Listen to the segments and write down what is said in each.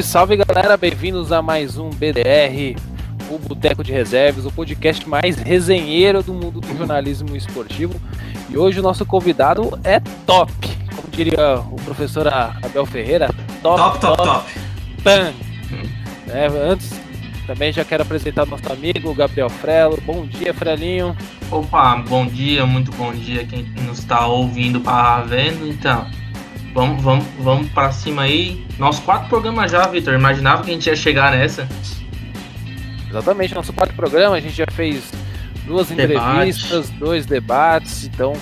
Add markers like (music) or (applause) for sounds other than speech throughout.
Salve, salve galera, bem-vindos a mais um BDR, o Boteco de Reservas, o podcast mais resenheiro do mundo do jornalismo esportivo. E hoje o nosso convidado é top, como diria o professor Abel Ferreira, top, top, top. top. top. É, antes, também já quero apresentar nosso amigo Gabriel Frelo. Bom dia, Frelinho. Opa, bom dia, muito bom dia quem nos está ouvindo para vendo. Então, vamos, vamos, vamos para cima aí. Nosso quatro programas já, Vitor. Imaginava que a gente ia chegar nessa. Exatamente, nosso quarto programa, a gente já fez duas Debate. entrevistas, dois debates, então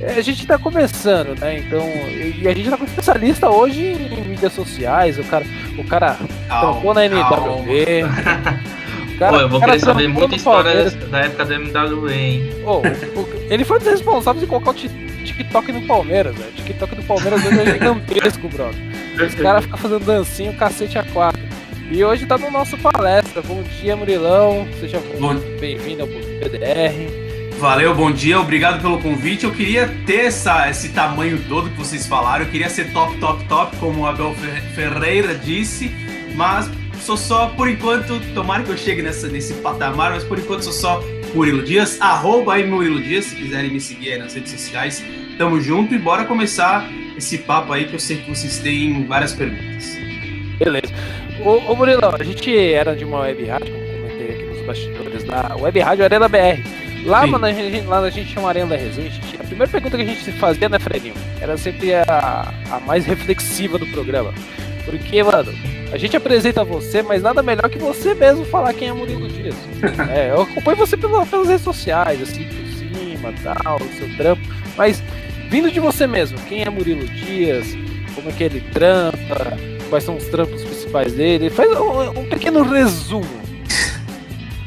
é, a gente está começando, né? Então, e a gente está com especialista hoje em mídias sociais, o cara, o cara trampou na NWB. (laughs) Cara, Pô, eu vou querer saber muita história da época da MWB, hein? Pô, ele foi um dos responsáveis de colocar o TikTok no Palmeiras, velho. TikTok do Palmeiras hoje é gigantesco, brother. Os caras ficam fazendo dancinho, cacete a quatro. E hoje tá no nosso palestra. Bom dia, Murilão. Seja bem-vindo ao PDR. Valeu, bom dia, obrigado pelo convite. Eu queria ter essa, esse tamanho todo que vocês falaram. Eu queria ser top, top, top, como o Abel Ferreira disse, mas sou só, por enquanto, tomara que eu chegue nessa, nesse patamar, mas por enquanto sou só Murilo Dias, arroba aí Murilo Dias, se quiserem me seguir aí nas redes sociais. Tamo junto e bora começar esse papo aí que eu sei que vocês têm várias perguntas. Beleza. Ô, ô Murilo, a gente era de uma web rádio, como comentei aqui nos bastidores da Web Rádio Arena BR. Lá, mano, a gente, lá a gente tinha uma arena da resenha, a, primeira pergunta que a gente se fazia, né, Fredinho? Era sempre a, a mais reflexiva do programa. Porque, mano, a gente apresenta você, mas nada melhor que você mesmo falar quem é Murilo Dias. (laughs) é, eu acompanho você pela, pelas redes sociais, assim, por cima, tal, o seu trampo. Mas, vindo de você mesmo, quem é Murilo Dias? Como é que ele trampa? Quais são os trampos principais dele? Faz um, um pequeno resumo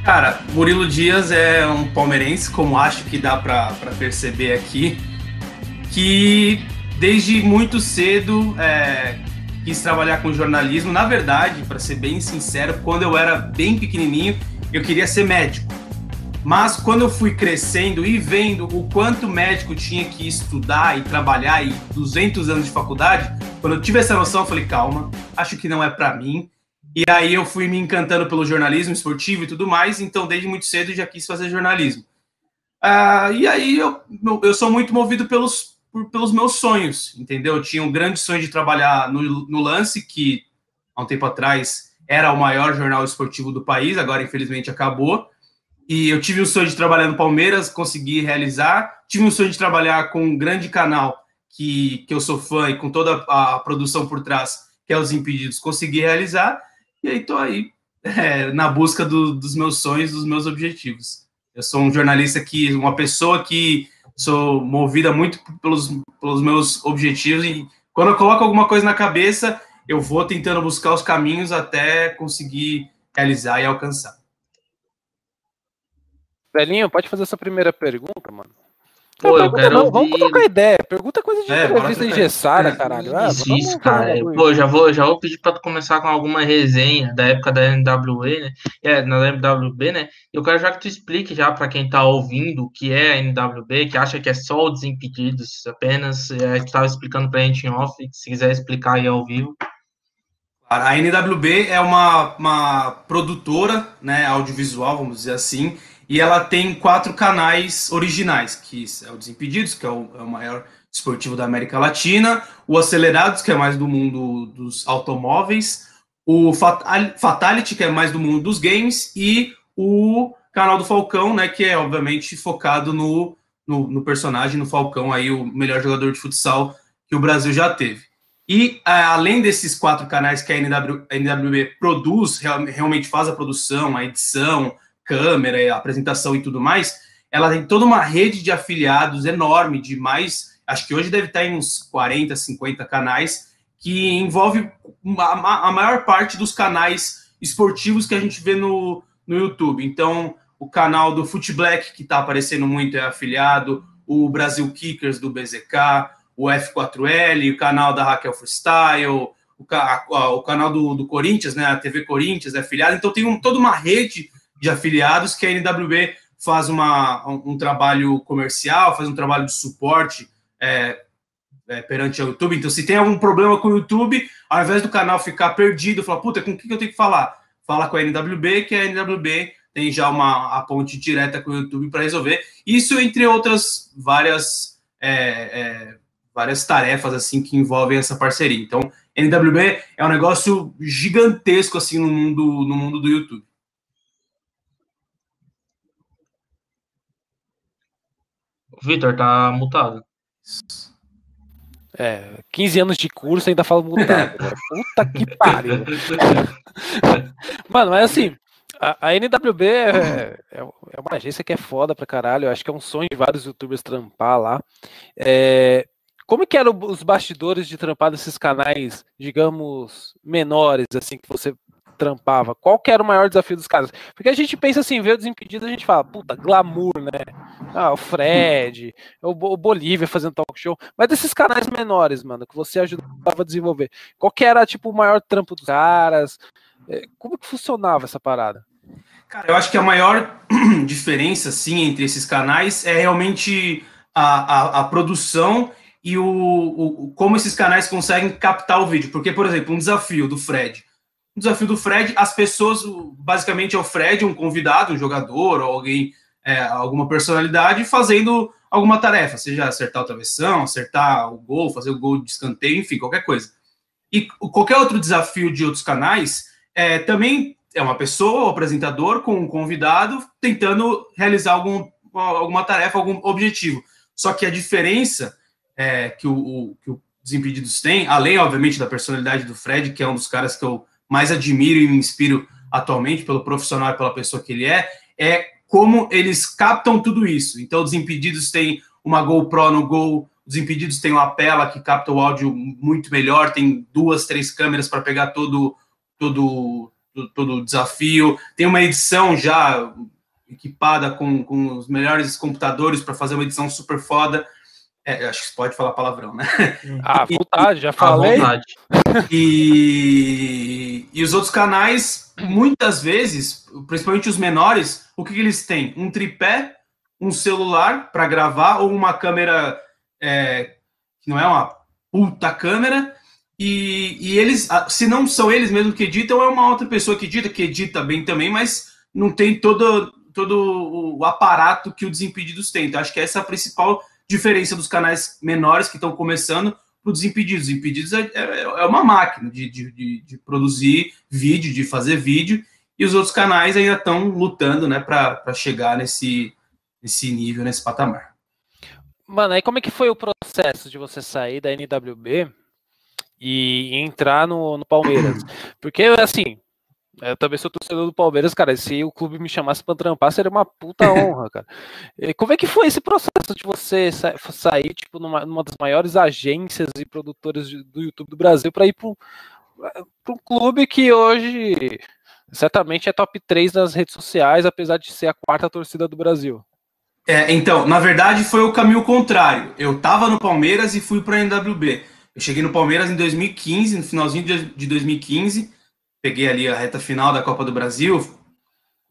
Cara, Murilo Dias é um palmeirense, como acho que dá para perceber aqui, que desde muito cedo é, quis trabalhar com jornalismo. Na verdade, para ser bem sincero, quando eu era bem pequenininho, eu queria ser médico. Mas quando eu fui crescendo e vendo o quanto médico tinha que estudar e trabalhar e 200 anos de faculdade, quando eu tive essa noção, eu falei, calma, acho que não é para mim. E aí eu fui me encantando pelo jornalismo esportivo e tudo mais, então desde muito cedo já quis fazer jornalismo. Ah, e aí eu, eu sou muito movido pelos, por, pelos meus sonhos, entendeu? Eu tinha um grande sonho de trabalhar no, no Lance, que há um tempo atrás era o maior jornal esportivo do país, agora infelizmente acabou. E eu tive o sonho de trabalhar no Palmeiras, consegui realizar. Tive o sonho de trabalhar com um grande canal que, que eu sou fã e com toda a produção por trás, que é Os Impedidos, consegui realizar. E aí tô aí é, na busca do, dos meus sonhos, dos meus objetivos. Eu sou um jornalista que, uma pessoa que sou movida muito pelos, pelos meus objetivos e quando eu coloco alguma coisa na cabeça, eu vou tentando buscar os caminhos até conseguir realizar e alcançar. Velhinho, pode fazer essa primeira pergunta, mano? Pô, eu quero não, Vamos trocar ideia. Pergunta coisa de é, entrevista engessada, caralho. Ah, Isso, cara. Pô, já vou, já vou pedir pra tu começar com alguma resenha da época da NWE, né? É, na NWB, né? Eu quero já que tu explique já pra quem tá ouvindo o que é a NWB, que acha que é só o Desimpedidos apenas. É, tu tava explicando pra gente em off, se quiser explicar aí ao vivo. A NWB é uma, uma produtora né, audiovisual, vamos dizer assim, e ela tem quatro canais originais, que é o Desimpedidos, que é o, é o maior esportivo da América Latina, o Acelerados, que é mais do mundo dos automóveis, o Fatality, que é mais do mundo dos games, e o canal do Falcão, né, que é obviamente focado no, no, no personagem, no Falcão, aí o melhor jogador de futsal que o Brasil já teve. E além desses quatro canais que a, NW, a NWB produz, realmente faz a produção, a edição, câmera, apresentação e tudo mais, ela tem toda uma rede de afiliados enorme, de mais, acho que hoje deve estar em uns 40, 50 canais, que envolve a, maior parte dos canais esportivos que a gente vê no, no YouTube. Então, o canal do Foot Black, que está aparecendo muito, é afiliado, o Brasil Kickers do BZK, o F4L, o canal da Raquel Freestyle, o canal do, do Corinthians, né, a TV Corinthians é afiliado. Então, tem um, toda uma rede de afiliados que a NWB faz uma, um, trabalho comercial, faz um trabalho de suporte é, é, perante o YouTube. Então, se tem algum problema com o YouTube, ao invés do canal ficar perdido, falar, puta, com o que, que eu tenho que falar? Fala com a NWB, que a NWB tem já uma a ponte direta com o YouTube para resolver. Isso entre outras várias é, é, várias tarefas assim que envolvem essa parceria. Então, NWB é um negócio gigantesco assim no mundo no mundo do YouTube. Vitor, tá mutado. É, 15 anos de curso ainda falo mutado. (laughs) Puta que pariu. Mano, mas assim, a, a NWB é, é, é, uma agência que é foda pra caralho. Eu acho que é um sonho de vários youtubers trampar lá. É, como que eram os bastidores de trampar desses canais, digamos, menores, assim, que você trampava? Qual que era o maior desafio dos caras? Porque a gente pensa assim, vê o Desimpedido, a gente fala, puta, glamour, né? Ah, o Fred, o, Bolívia fazendo talk show. Mas desses canais menores, mano, que você ajudava a desenvolver, qual que era, tipo, o maior trampo dos caras? É, como que funcionava essa parada? Cara, eu acho que a maior (clears throat) diferença, assim, entre esses canais é realmente a, a, a produção e o, o, como esses canais conseguem captar o vídeo. Porque, por exemplo, um desafio do Fred o desafio do Fred, as pessoas, basicamente é o Fred, um convidado, um jogador, ou alguém, é, alguma personalidade, fazendo alguma tarefa, seja acertar o travessão, acertar o gol, fazer o gol de escanteio, enfim, qualquer coisa. E qualquer outro desafio de outros canais é, também é uma pessoa, o um apresentador, com um convidado, tentando realizar algum, alguma tarefa, algum objetivo. Só que a diferença é, que, o, o, que o Desimpedidos tem, além, obviamente, da personalidade do Fred, que é um dos caras que eu mais admiro e me inspiro atualmente pelo profissional e pela pessoa que ele é, é como eles captam tudo isso. Então, os impedidos têm uma GoPro no Gol, os impedidos têm uma Pela que capta o áudio muito melhor, tem duas, três câmeras para pegar todo, todo, todo o desafio, tem uma edição já equipada com, com os melhores computadores para fazer uma edição super foda. É, acho que pode falar palavrão, né? Ah, vontade, já falei. Vontade. E, e os outros canais, muitas vezes, principalmente os menores, o que, que eles têm? Um tripé, um celular para gravar ou uma câmera é, que não é uma puta câmera. E, e eles, se não são eles mesmos que editam, é uma outra pessoa que edita, que edita bem também, mas não tem todo, todo o aparato que o Desimpedidos tem. Então, acho que essa é a principal diferença dos canais menores que estão começando para o Desimpedidos. Impedidos é, é, é, uma máquina de, de, de, de, produzir vídeo, de fazer vídeo, e os outros canais ainda estão lutando né, para chegar nesse, nesse nível, nesse patamar. Mano, aí como é que foi o processo de você sair da NWB e entrar no, no Palmeiras? (clears throat) Porque, assim, eu também sou torcedor do Palmeiras, cara. Se o clube me chamasse para trampar, seria uma puta (laughs) honra, cara. E como é que foi esse processo de você sa sair, tipo, numa, numa, das maiores agências e produtoras de, do YouTube do Brasil para ir para um clube que hoje certamente é top 3 nas redes sociais, apesar de ser a quarta torcida do Brasil? É, então, na verdade, foi o caminho contrário. Eu tava no Palmeiras e fui para a NWB. Eu cheguei no Palmeiras em 2015, no finalzinho de 2015 peguei ali a reta final da Copa do Brasil,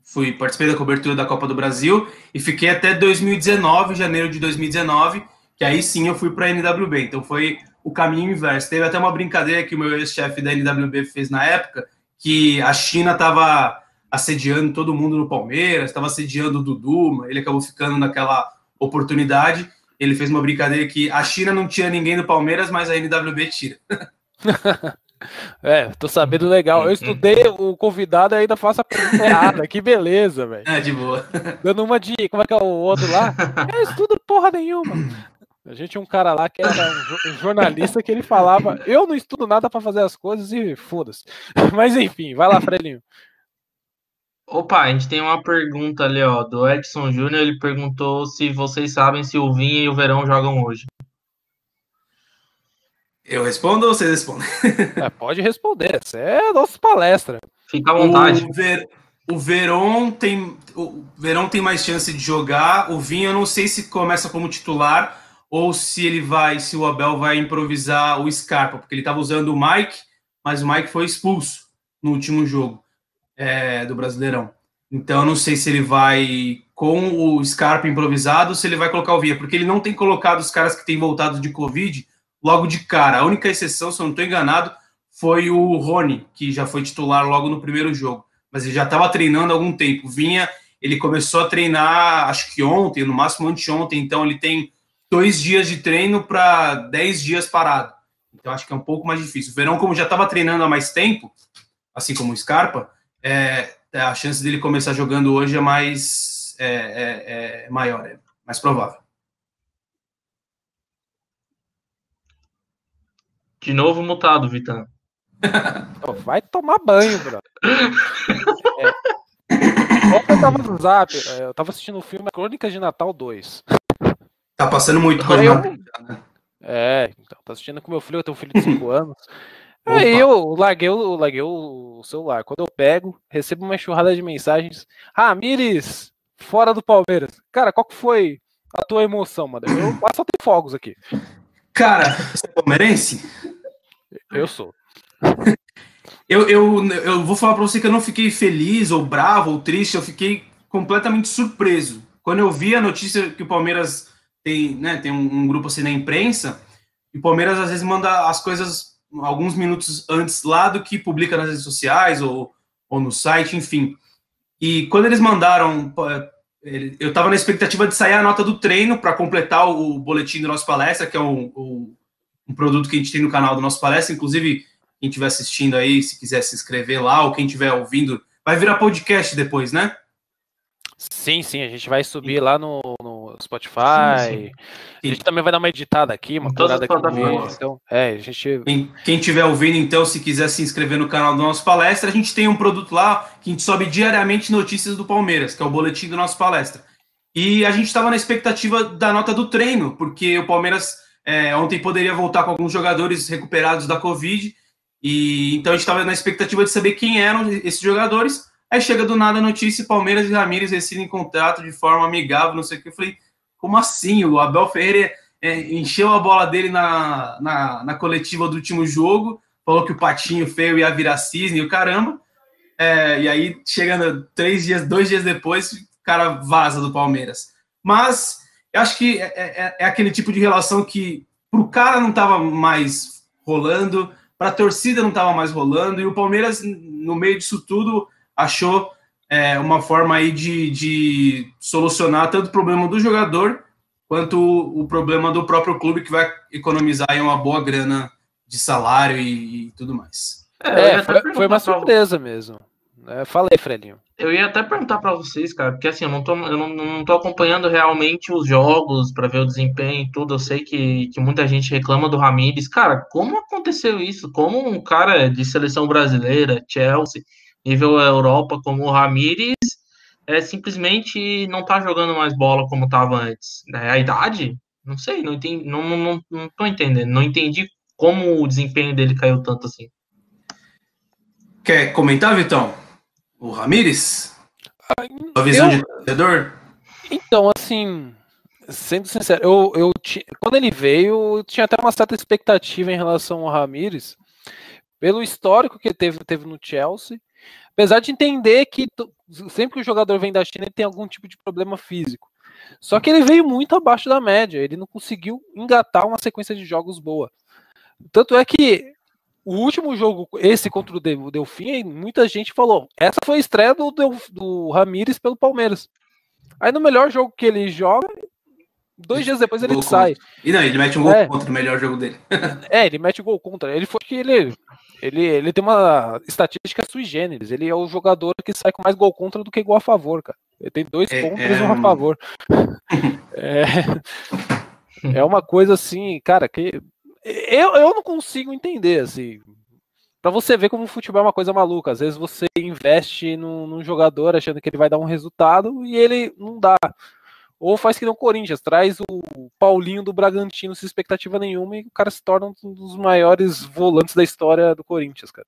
fui participei da cobertura da Copa do Brasil e fiquei até 2019, janeiro de 2019, que aí sim eu fui para a NWB. Então foi o caminho inverso. Teve até uma brincadeira que o meu ex-chefe da NWB fez na época, que a China estava assediando todo mundo no Palmeiras, estava assediando o Dudu, ele acabou ficando naquela oportunidade. Ele fez uma brincadeira que a China não tira ninguém do Palmeiras, mas a NWB tira. (laughs) É, tô sabendo legal. Eu estudei o convidado e ainda faço a pergunta errada. Que beleza, velho. É, de boa. Dando uma de. Como é que é o outro lá? É, estudo porra nenhuma. A gente tinha um cara lá que era um jornalista que ele falava: Eu não estudo nada para fazer as coisas e foda-se. (laughs) Mas enfim, vai lá, Frelinho. Opa, a gente tem uma pergunta ali, ó, do Edson Júnior. Ele perguntou se vocês sabem se o Vinha e o Verão jogam hoje. Eu respondo ou vocês respondem? É, pode responder, essa é a nossa palestra. Fica à vontade. O, Ver, o Verón tem o Verón tem mais chance de jogar. O Vinho, eu não sei se começa como titular ou se ele vai, se o Abel vai improvisar o Scarpa, porque ele estava usando o Mike, mas o Mike foi expulso no último jogo é, do Brasileirão. Então eu não sei se ele vai com o Scarpa improvisado ou se ele vai colocar o Vinha, porque ele não tem colocado os caras que têm voltado de Covid logo de cara. A única exceção, se eu não estou enganado, foi o Rony, que já foi titular logo no primeiro jogo. Mas ele já estava treinando há algum tempo. Vinha, ele começou a treinar, acho que ontem, no máximo anteontem, então ele tem dois dias de treino para dez dias parado. Então acho que é um pouco mais difícil. O Verão, como já estava treinando há mais tempo, assim como o Scarpa, é, a chance dele começar jogando hoje é mais é, é, é maior, é mais provável. De novo mutado, Vitão. (laughs) Vai tomar banho, bro. É. Eu tava no zap, é, eu tava assistindo o filme Crônicas de Natal 2. Tá passando muito coisa eu... né? É, então, tô assistindo com meu filho, eu tenho um filho de 5 (laughs) anos. Aí eu larguei, eu larguei o celular. Quando eu pego, recebo uma enxurrada de mensagens. Ramires, fora do Palmeiras. Cara, qual que foi a tua emoção, mano? Eu quase soltei fogos aqui. Cara, você é palmeirense? Eu sou. Eu, eu, eu vou falar para você que eu não fiquei feliz, ou bravo, ou triste, eu fiquei completamente surpreso. Quando eu vi a notícia que o Palmeiras tem, né, tem um, um grupo assim na imprensa, e o Palmeiras às vezes manda as coisas alguns minutos antes lá do que publica nas redes sociais ou, ou no site, enfim. E quando eles mandaram, eu estava na expectativa de sair a nota do treino para completar o boletim do nosso palestra, que é um, um, um, produto que a gente tem no canal do nosso palestra. Inclusive, quem estiver assistindo aí, se quiser se inscrever lá, ou quem estiver ouvindo, vai virar podcast depois, né? Sim, sim, a gente vai subir lá no, no Spotify. Sim, sim. A gente também vai dar uma editada aqui, uma curada aqui no Então, é, a gente. Quem, quem tiver ouvindo, então, se quiser se inscrever no canal do nosso palestra, a gente tem um produto lá que a gente sobe diariamente notícias do Palmeiras, que é o boletim do nosso palestra. E a gente estava na expectativa da nota do treino, porque o Palmeiras é, ontem poderia voltar com alguns jogadores recuperados da Covid. E então a gente estava na expectativa de saber quem eram esses jogadores. Aí chega do nada a notícia: Palmeiras e Ramires rescindem contrato de forma amigável, não sei o que. Eu falei, como assim? O Abel Ferreira é, encheu a bola dele na, na, na, coletiva do último jogo, falou que o patinho feio ia virar cisne e o caramba. É, e aí, chegando três dias, dois dias depois, o cara vaza do Palmeiras. Mas eu acho que é, é, é aquele tipo de relação que pro cara não estava mais rolando, para a torcida não estava mais rolando, e o Palmeiras, no meio disso tudo, achou é, uma forma aí de, de solucionar tanto o problema do jogador quanto o, o problema do próprio clube que vai economizar aí uma boa grana de salário e, e tudo mais. É, é foi, foi, uma surpresa mesmo. É, fala aí, Fredinho. Eu ia até perguntar para vocês, cara, porque assim, eu não tô, eu não, não tô acompanhando realmente os jogos para ver o desempenho e tudo. Eu sei que, que muita gente reclama do Ramires. Cara, como aconteceu isso? Como um cara de seleção brasileira, Chelsea, nível Europa como o Ramires é, simplesmente não tá jogando mais bola como estava antes. É a idade? Não sei, não, entendi, não, não, não tô entendendo. Não entendi como o desempenho dele caiu tanto assim. Quer comentar, Vitão? O Ramires? A visão eu... de torcedor? Então, assim, sendo sincero, eu, eu quando ele veio, eu tinha até uma certa expectativa em relação ao Ramires, pelo histórico que ele teve, teve no Chelsea, Apesar de entender que sempre que o jogador vem da China, ele tem algum tipo de problema físico. Só que ele veio muito abaixo da média, ele não conseguiu engatar uma sequência de jogos boa. Tanto é que o último jogo, esse contra o Delfim, muita gente falou: essa foi a estreia do, do Ramires pelo Palmeiras. Aí no melhor jogo que ele joga, dois dias depois ele sai. E não, ele mete um gol é. contra o melhor jogo dele. (laughs) é, ele mete um gol contra. Ele foi que ele ele, ele tem uma estatística sui generis. Ele é o jogador que sai com mais gol contra do que gol a favor, cara. Ele tem dois é, contra e um a é. favor. (laughs) é, é uma coisa assim, cara, que eu, eu não consigo entender, assim. Pra você ver como o futebol é uma coisa maluca. Às vezes você investe num, num jogador achando que ele vai dar um resultado e ele não dá. Ou faz que não Corinthians, traz o Paulinho do Bragantino sem expectativa nenhuma e o cara se torna um dos maiores volantes da história do Corinthians, cara.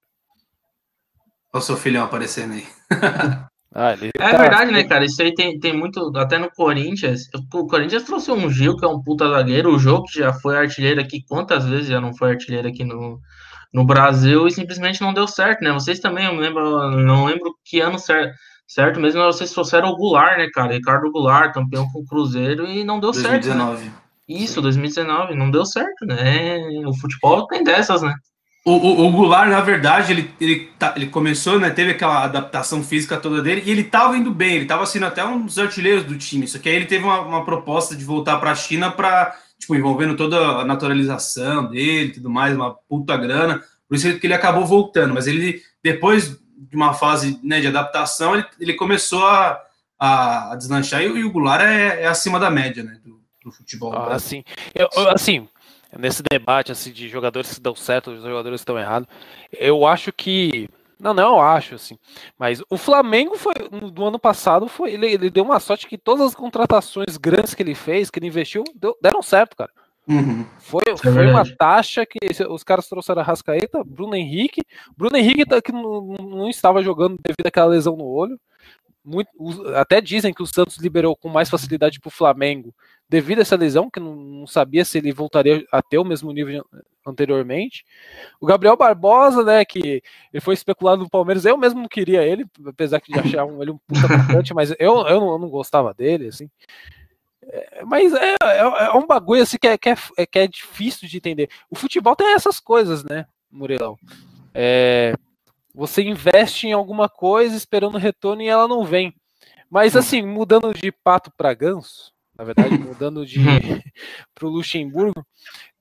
Olha o seu filhão aparecendo aí. (laughs) ah, é tá verdade, né, cara? Isso aí tem, tem muito. Até no Corinthians. O Corinthians trouxe um Gil, que é um puta zagueiro. O jogo que já foi artilheiro aqui. Quantas vezes já não foi artilheiro aqui no, no Brasil e simplesmente não deu certo, né? Vocês também, eu lembro, não lembro que ano certo certo? Mesmo vocês trouxeram o Goulart, né, cara? Ricardo Goulart, campeão com o Cruzeiro, e não deu 2019. certo. Né? Isso, 2019, não deu certo, né? O futebol tem dessas, né? O, o, o Goulart, na verdade, ele, ele, tá, ele começou, né? Teve aquela adaptação física toda dele e ele tava indo bem, ele tava sendo até um dos artilheiros do time. Só que aí ele teve uma, uma proposta de voltar para a China para, tipo, envolvendo toda a naturalização dele e tudo mais, uma puta grana. Por isso que ele acabou voltando. Mas ele, depois de uma fase né, de adaptação, ele, ele começou a, a, a deslanchar e, e, o Goulart é, é, acima da média, né? Do, do futebol. Ah, assim, eu, assim, nesse debate assim, de jogadores que dão certo, jogadores que estão errados, eu acho que. Não, não, eu acho, assim. Mas o Flamengo foi, do ano passado, foi, ele, ele deu uma sorte que todas as contratações grandes que ele fez, que ele investiu, deu, deram certo, cara. Uhum. Foi, é foi uma taxa que os caras trouxeram a Rascaeta, Bruno Henrique. Bruno Henrique tá, que não, não estava jogando devido àquela lesão no olho. Muito, até dizem que o Santos liberou com mais facilidade para o Flamengo devido a essa lesão, que não, não, sabia se ele voltaria a ter o mesmo nível anteriormente. O Gabriel Barbosa, né, que ele foi especulado no Palmeiras, eu mesmo não queria ele, apesar de achar um, ele um puta atacante, mas eu, eu, não, eu não gostava dele, assim. É, mas é, é, é, um bagulho assim que é, que é, que, é, difícil de entender. O futebol tem essas coisas, né, Murilão? É, você investe em alguma coisa esperando retorno e ela não vem. Mas assim, mudando de pato para ganso, na verdade, (laughs) mudando de (laughs) para o Luxemburgo.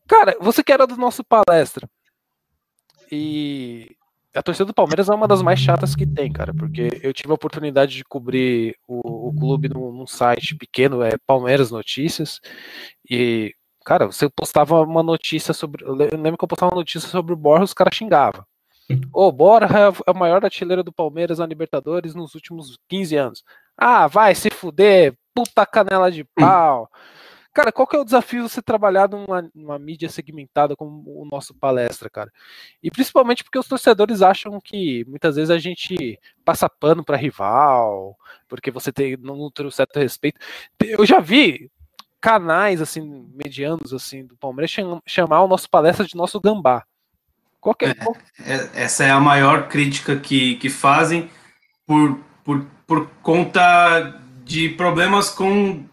Cara, você que era do nosso palestra. E a torcida do Palmeiras é uma das mais chatas que tem, cara, porque eu tive a oportunidade de cobrir o, o clube num, num, site pequeno, é Palmeiras Notícias, e, cara, você postava uma notícia sobre. Eu lembro que eu postava uma notícia sobre o Borja, os caras xingavam. (laughs) Ô, oh, Borja é o maior artilheiro do Palmeiras na Libertadores nos últimos 15 anos. Ah, vai se fuder, puta canela de pau. (clears throat) Cara, qual que é o desafio você trabalhar numa, numa, mídia segmentada como o nosso palestra, cara? E principalmente porque os torcedores acham que muitas vezes a gente passa pano para rival, porque você tem não tem um certo respeito. Eu já vi canais assim medianos assim do Palmeiras chamar o nosso palestra de nosso gambá. Qual é. É, essa é a maior crítica que, que fazem por, por, por conta de problemas com.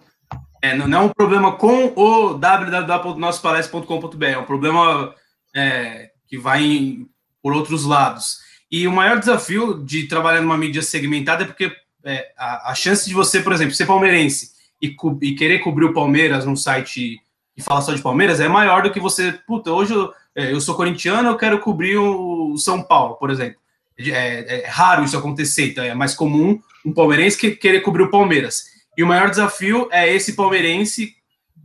É, não é um problema com o www.nossopalestra.com.br, é um problema é, que vai em, por outros lados. E o maior desafio de trabalhar numa mídia segmentada é porque é, a, a, chance de você, por exemplo, ser palmeirense e, e, querer cobrir o Palmeiras num site que fala só de Palmeiras é maior do que você, puta, hoje eu, é, eu sou corintiano, eu quero cobrir o São Paulo, por exemplo. É, é, raro isso acontecer, então é mais comum um palmeirense que querer cobrir o Palmeiras. E o maior desafio é esse palmeirense,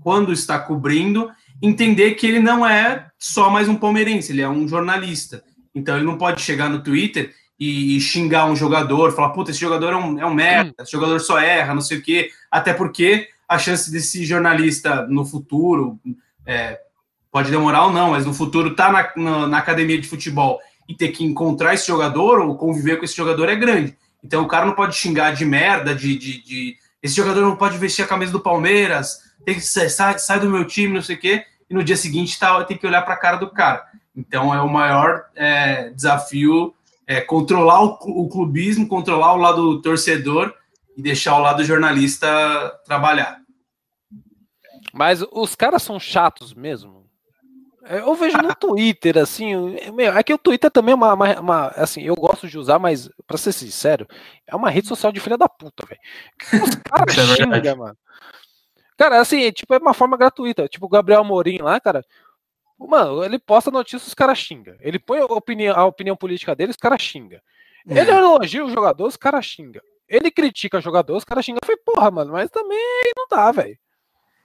quando está cobrindo, entender que ele não é só mais um palmeirense, ele é um jornalista. Então ele não pode chegar no Twitter e, xingar um jogador, falar, puta, esse jogador é um, é um merda, esse jogador só erra, não sei o quê. Até porque a chance desse jornalista no futuro, é, pode demorar ou não, mas no futuro tá na, na, na academia de futebol e ter que encontrar esse jogador ou conviver com esse jogador é grande. Então o cara não pode xingar de merda, de, de, de... esse jogador não pode vestir a camisa do Palmeiras, tem que sai, sai do meu time, não sei o quê, e no dia seguinte tá, tem que olhar para a cara do cara. Então é o maior é, desafio é, controlar o, o, clubismo, controlar o lado torcedor e deixar o lado jornalista trabalhar. Mas os caras são chatos mesmo. É, eu vejo no Twitter, assim, meu, é que o Twitter também é uma, uma, uma, assim, eu gosto de usar, mas, pra ser sincero, é uma rede social de filha da puta, velho. Os caras é xingam, mano. Cara, assim, tipo, é uma forma gratuita. Tipo, o Gabriel Morim lá, cara, mano, ele posta notícias, os caras xingam. Ele põe a opinião, a opinião política dele, os caras xingam. É. Ele elogia o jogador, os caras xingam. Ele critica o jogador, os caras xingam. Eu falei, porra, mano, mas também não dá, velho.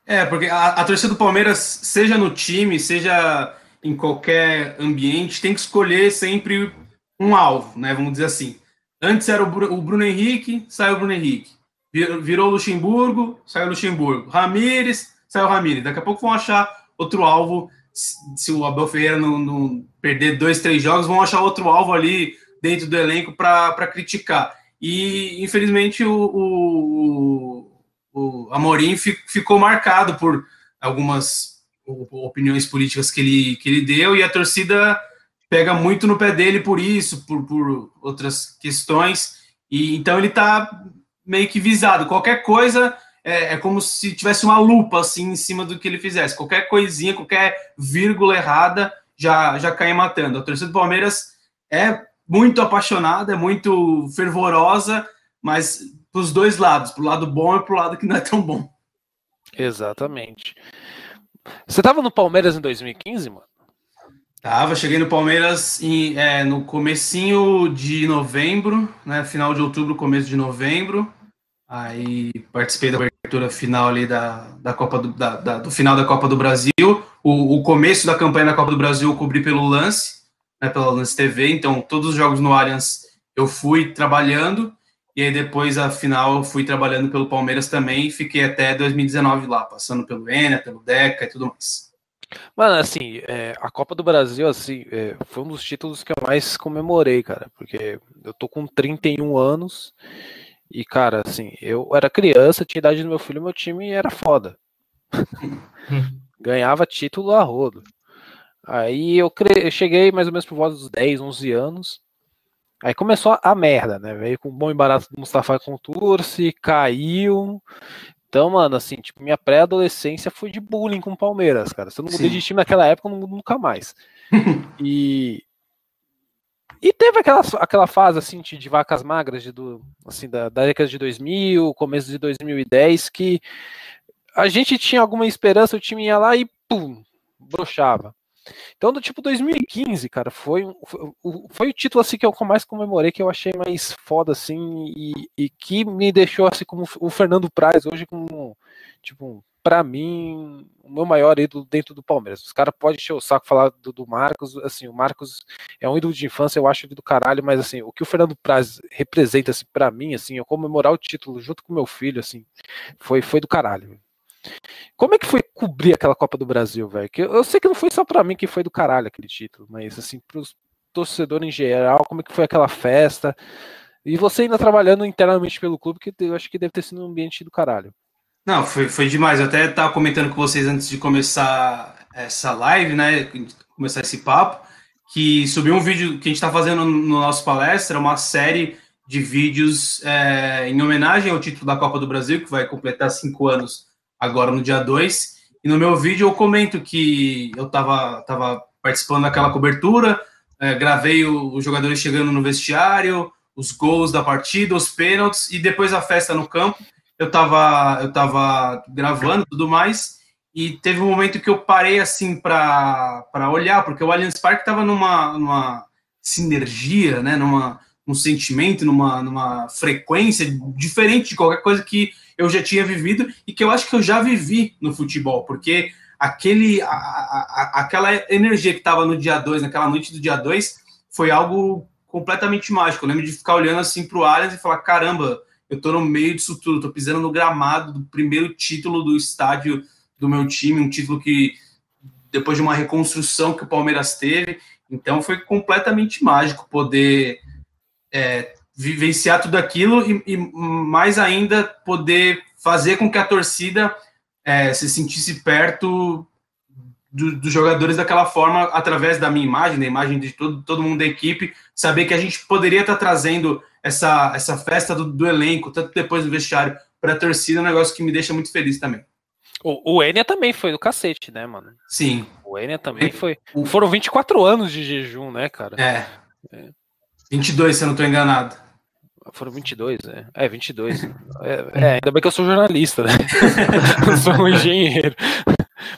É, porque a, a torcida do Palmeiras, seja no time, seja em qualquer ambiente, tem que escolher sempre um alvo, né? Vamos dizer assim. Antes era o, Bruno, o Bruno Henrique, saiu o Bruno Henrique. Virou Luxemburgo, saiu Luxemburgo. Ramires, saiu Ramires. Daqui a pouco vão achar outro alvo. Se o Abel Ferreira não, não perder dois, três jogos, vão achar outro alvo ali dentro do elenco para criticar. E, infelizmente, o o Amorim ficou marcado por algumas opiniões políticas que ele, que ele deu e a torcida pega muito no pé dele por isso, por, por outras questões, e então ele está meio que visado. Qualquer coisa é, é, como se tivesse uma lupa assim em cima do que ele fizesse. Qualquer coisinha, qualquer vírgula errada já, já caia matando. A torcida do Palmeiras é muito apaixonada, é muito fervorosa, mas para os dois lados, para o lado bom e para o lado que não é tão bom. Exatamente. Você estava no Palmeiras em 2015, mano? Tava, cheguei no Palmeiras em, é, no comecinho de novembro, né? Final de outubro, começo de novembro. Aí participei da abertura final ali da, da Copa do, da, da, do final da Copa do Brasil. O, o, começo da campanha da Copa do Brasil eu cobri pelo lance, né, pela Lance TV. Então, todos os jogos no Allianz eu fui trabalhando. E aí depois, a final, eu fui trabalhando pelo Palmeiras também. Fiquei até 2019 lá, passando pelo Enia, pelo Deca e tudo mais. Mano, assim, é, a Copa do Brasil, assim, é, foi um dos títulos que eu mais comemorei, cara, porque eu tô com 31 anos e, cara, assim, eu era criança, tinha idade do meu filho, meu time era foda. (laughs) Ganhava título a rodo. Aí eu, cre... eu cheguei mais ou menos por volta dos 10, 11 anos. Aí começou a merda, né? Veio com o bom e barato do Mustafa Contursi, caiu. Então, mano, assim, tipo, minha pré-adolescência foi de bullying com o Palmeiras, cara. Se eu não mudei Sim. de time naquela época, eu não mudo nunca mais. (laughs) e. E teve aquela, aquela fase, assim, de, de vacas magras de, do, assim, da, da década de 2000, começo de 2010, que a gente tinha alguma esperança, o time ia lá e pum, brochava. Então, do tipo 2015, cara, foi, foi, foi o título assim que eu mais comemorei, que eu achei mais foda, assim, e, e que me deixou assim como o Fernando Praz hoje como, tipo, para mim, o meu maior ídolo dentro do Palmeiras. Os caras podem encher o saco falar do, do, Marcos, assim, o Marcos é um ídolo de infância, eu acho ele do caralho, mas assim, o que o Fernando Praz representa assim para mim, assim, eu comemorar o título junto com meu filho, assim, foi foi do caralho. Como é que foi cobrir aquela Copa do Brasil, velho? Eu, eu sei que não foi só para mim que foi do caralho aquele título, mas assim, pros torcedores em geral, como é que foi aquela festa? E você ainda trabalhando internamente pelo clube, que eu acho que deve ter sido um ambiente do caralho. Não, foi, foi demais. Eu até estava comentando com vocês antes de começar essa live, né? Começar esse papo, que subiu um vídeo que a gente está fazendo no nosso palestra, uma série de vídeos é, em homenagem ao título da Copa do Brasil, que vai completar cinco anos agora no dia 2. E no meu vídeo eu comento que eu estava tava participando daquela cobertura, é, gravei os jogadores chegando no vestiário, os gols da partida, os pênaltis e depois a festa no campo. Eu estava eu tava gravando tudo mais e teve um momento que eu parei assim para olhar, porque o Allianz Parque estava numa, numa sinergia, né, numa, num sentimento, numa, numa frequência diferente de qualquer coisa que eu já tinha vivido e que eu acho que eu já vivi no futebol, porque aquele, a, a, aquela energia que estava no dia 2, naquela noite do dia 2, foi algo completamente mágico. Eu lembro de ficar olhando assim para o Allianz e falar: caramba, eu estou no meio disso tudo, estou pisando no gramado do primeiro título do estádio do meu time, um título que, depois de uma reconstrução que o Palmeiras teve, então foi completamente mágico poder é, vivenciar tudo aquilo e, e, mais ainda poder fazer com que a torcida é, se sentisse perto do, dos jogadores daquela forma através da minha imagem, da imagem de todo, todo mundo da equipe, saber que a gente poderia estar trazendo essa, essa festa do, do elenco, tanto depois do vestiário, para a torcida, é um negócio que me deixa muito feliz também. O, o Enia também foi do cacete, né, mano? Sim. O Enia também foi. Foram 24 anos de jejum, né, cara? É. é. 22, se eu não estou enganado. Foram 22, né? É, 22. (laughs) É, é, ainda bem que eu sou jornalista, né? (laughs) eu sou um engenheiro.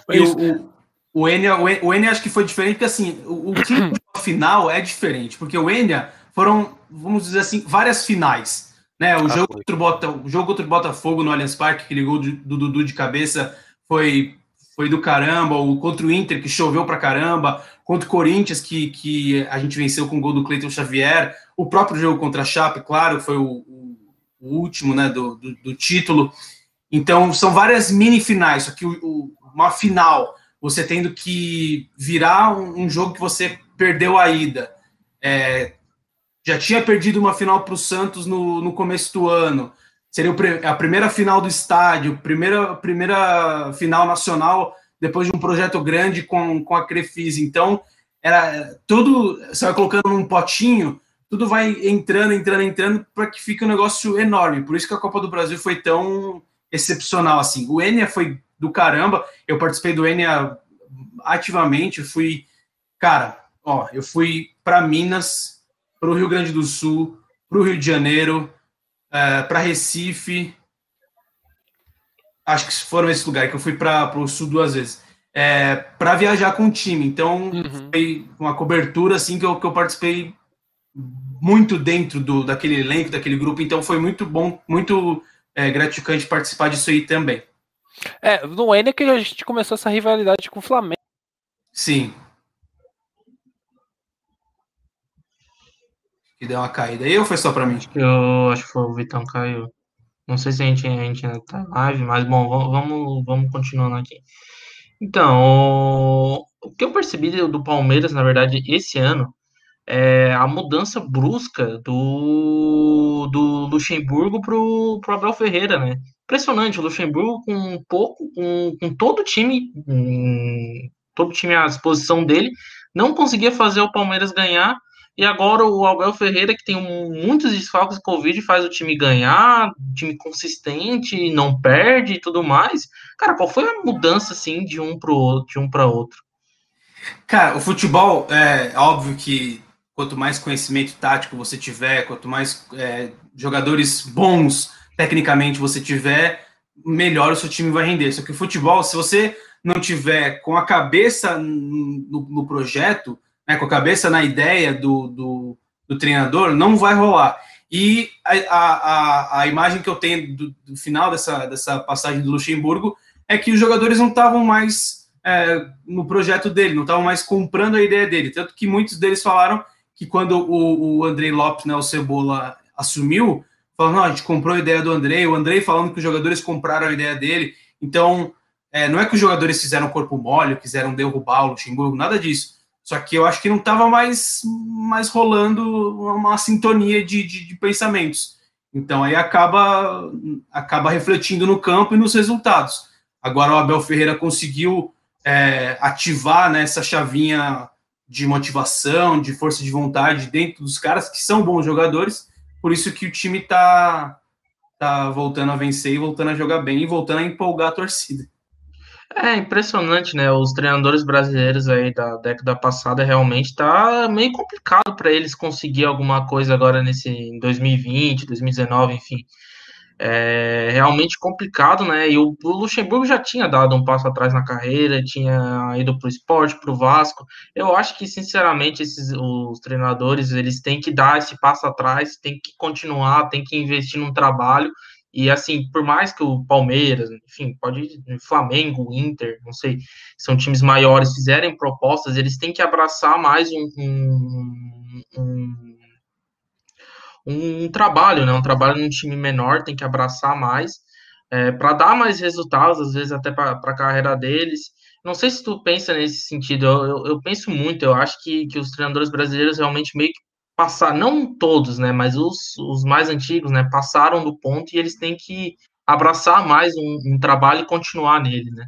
Mas... o, o, Enya, o Enya acho que foi diferente, porque assim, o, o (clears throat) final é diferente, porque o Enya foram, vamos dizer assim, várias finais. Né? O, ah, jogo contra o, Bota, o jogo contra o Botafogo no Allianz Parque, que ligou do Dudu de cabeça, foi, foi do caramba. O contra o Inter, que choveu pra caramba. Contra o Corinthians, que, que a gente venceu com o gol do Cleiton Xavier. O próprio jogo contra a Chape, claro, foi o, o, o último né, do, do, do, título. Então, são várias mini finais, só que o, uma final, você tendo que virar um, um jogo que você perdeu a ida. É, já tinha perdido uma final para o Santos no, no começo do ano. Seria a primeira final do estádio, primeira, primeira final nacional depois de um projeto grande com, com a Crefisa. Então, era tudo. Você vai colocando num potinho tudo vai entrando, entrando, entrando, para que fique um negócio enorme. Por isso que a Copa do Brasil foi tão excepcional, assim. O Enia foi do caramba, eu participei do Enia ativamente, fui, cara, ó, eu fui para Minas, para o Rio Grande do Sul, para o Rio de Janeiro, é, para Recife, acho que foram esses lugares que eu fui para o sul duas vezes, é, para viajar com o time. Então, uhum. foi uma cobertura assim que eu, que eu participei muito dentro do, daquele elenco, daquele grupo. Então, foi muito bom, muito é, gratificante participar disso aí também. É, no N é que a gente começou essa rivalidade com o Flamengo. Sim. Que deu uma caída aí ou foi só para mim? Que eu acho que foi o Vitão caiu. Não sei se a gente, a gente ainda tá live, mas bom, vamos, vamos continuando aqui. Então, o que eu percebi do Palmeiras, na verdade, esse ano, é a mudança brusca do, do Luxemburgo pro, pro Abel Ferreira, né? Impressionante, o Luxemburgo com pouco, com, com todo o time, todo o time à disposição dele, não conseguia fazer o Palmeiras ganhar e agora o Abel Ferreira, que tem um, muitos desfalques de Covid, faz o time ganhar, time consistente, não perde e tudo mais. Cara, qual foi a mudança assim de um para outro, de um para outro? Cara, o futebol é óbvio que quanto mais conhecimento tático você tiver, quanto mais é, jogadores bons tecnicamente você tiver, melhor o seu time vai render. Só que o futebol, se você não tiver com a cabeça no, no projeto, né, com a cabeça na ideia do, do, do treinador, não vai rolar. E a, a, a imagem que eu tenho do, do, final dessa, dessa passagem do Luxemburgo é que os jogadores não estavam mais é, no projeto dele, não estavam mais comprando a ideia dele. Tanto que muitos deles falaram que quando o, o Andrei Lopes, né, o Cebola, assumiu, falaram, não, a gente comprou a ideia do Andrei, o Andrei falando que os jogadores compraram a ideia dele. Então, é, não é que os jogadores fizeram corpo mole, quiseram derrubar o Luxemburgo, nada disso. Só que eu acho que não estava mais, mais rolando uma sintonia de, de, de, pensamentos. Então aí acaba, acaba refletindo no campo e nos resultados. Agora o Abel Ferreira conseguiu é, ativar né, essa chavinha de motivação, de força de vontade dentro dos caras que são bons jogadores. Por isso que o time está tá voltando a vencer voltando a jogar bem e voltando a empolgar a torcida. É impressionante, né? Os treinadores brasileiros aí da década passada realmente tá meio complicado para eles conseguir alguma coisa agora nesse 2020, 2019, enfim. É realmente complicado, né? E o, Luxemburgo já tinha dado um passo atrás na carreira, tinha ido para o esporte, para o Vasco. Eu acho que, sinceramente, esses os treinadores eles têm que dar esse passo atrás, têm que continuar, têm que investir num trabalho e assim, por mais que o Palmeiras, enfim, pode Flamengo, Inter, não sei, são times maiores, fizerem propostas, eles têm que abraçar mais um, um, um, um trabalho, né? Um trabalho num time menor, tem que abraçar mais é, para dar mais resultados, às vezes até para a carreira deles. Não sei se tu pensa nesse sentido, eu, eu, eu penso muito, eu acho que, que os treinadores brasileiros realmente meio que passar, não todos, né, mas os, os mais antigos, né, passaram do ponto e eles têm que abraçar mais um, um trabalho e continuar nele, né?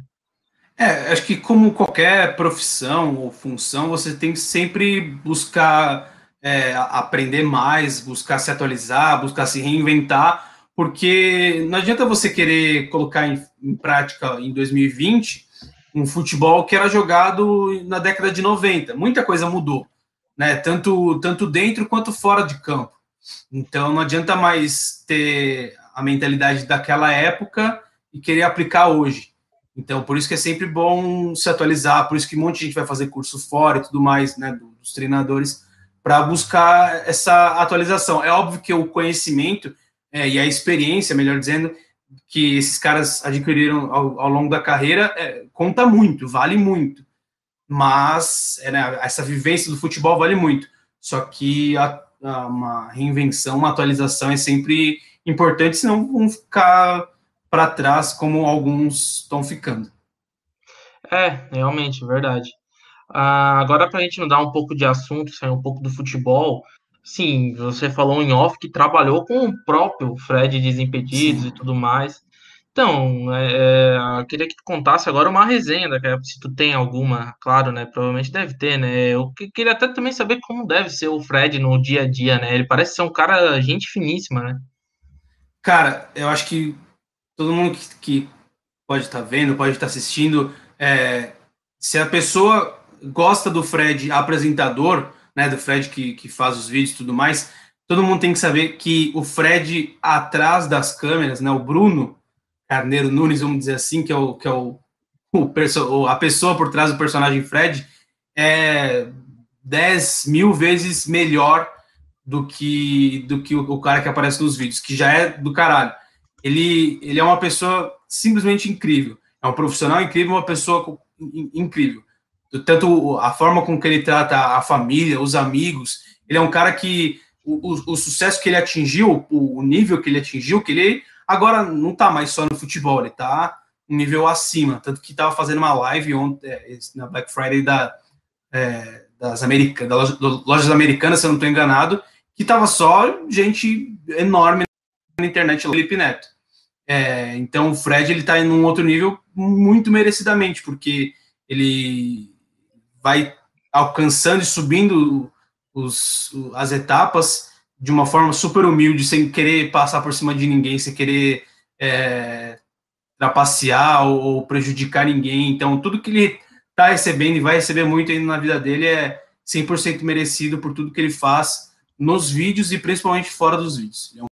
É, acho que como qualquer profissão ou função, você tem que sempre buscar é, aprender mais, buscar se atualizar, buscar se reinventar, porque não adianta você querer colocar em, em prática em 2020 um futebol que era jogado na década de 90. Muita coisa mudou né? Tanto, tanto dentro quanto fora de campo. Então não adianta mais ter a mentalidade daquela época e querer aplicar hoje. Então, por isso que é sempre bom se atualizar, por isso que um monte de gente vai fazer curso fora e tudo mais, né, dos treinadores, para buscar essa atualização. É óbvio que o conhecimento é, e a experiência, melhor dizendo, que esses caras adquiriram ao, ao longo da carreira é, conta muito, vale muito mas é, né, essa vivência do futebol vale muito. Só que a, a, uma reinvenção, uma atualização é sempre importante, senão vão ficar para trás como alguns estão ficando. É, realmente, verdade. Ah, agora, para a gente mudar um pouco de assunto, sair um pouco do futebol, sim, você falou em off que trabalhou com o próprio Fred Desimpedidos sim. e tudo mais. Então, é, é, eu queria que tu contasse agora uma resenha, se tu tem alguma, claro, né? Provavelmente deve ter, né? Eu queria até também saber como deve ser o Fred no dia a dia, né? Ele parece ser um cara, gente finíssima, né? Cara, eu acho que todo mundo que, que pode estar tá vendo, pode estar tá assistindo, é, se a pessoa gosta do Fred apresentador, né, do Fred que, que faz os vídeos e tudo mais, todo mundo tem que saber que o Fred atrás das câmeras, né, o Bruno Carneiro Nunes, vamos dizer assim, que é o que é o, o a pessoa por trás do personagem Fred, é 10 mil vezes melhor do que do que o, o cara que aparece nos vídeos, que já é do caralho. Ele, ele é uma pessoa simplesmente incrível. É um profissional incrível, uma pessoa incrível tanto a forma com que ele trata a família, os amigos. Ele é um cara que o, o, o sucesso que ele atingiu, o, o, nível que ele atingiu, que ele agora não está mais só no futebol, ele está um nível acima. Tanto que estava fazendo uma live ontem, é, na Black Friday da, é, das, America, das lojas americanas, se eu não estou enganado, que estava só gente enorme na internet, Felipe Neto. É, então o Fred ele está em um outro nível muito merecidamente, porque ele vai alcançando e subindo os, as etapas de uma forma super humilde, sem querer passar por cima de ninguém, sem querer é, trapacear ou, ou prejudicar ninguém. Então, tudo que ele está recebendo e vai receber muito ainda na vida dele é 100% merecido por tudo que ele faz nos vídeos e principalmente fora dos vídeos.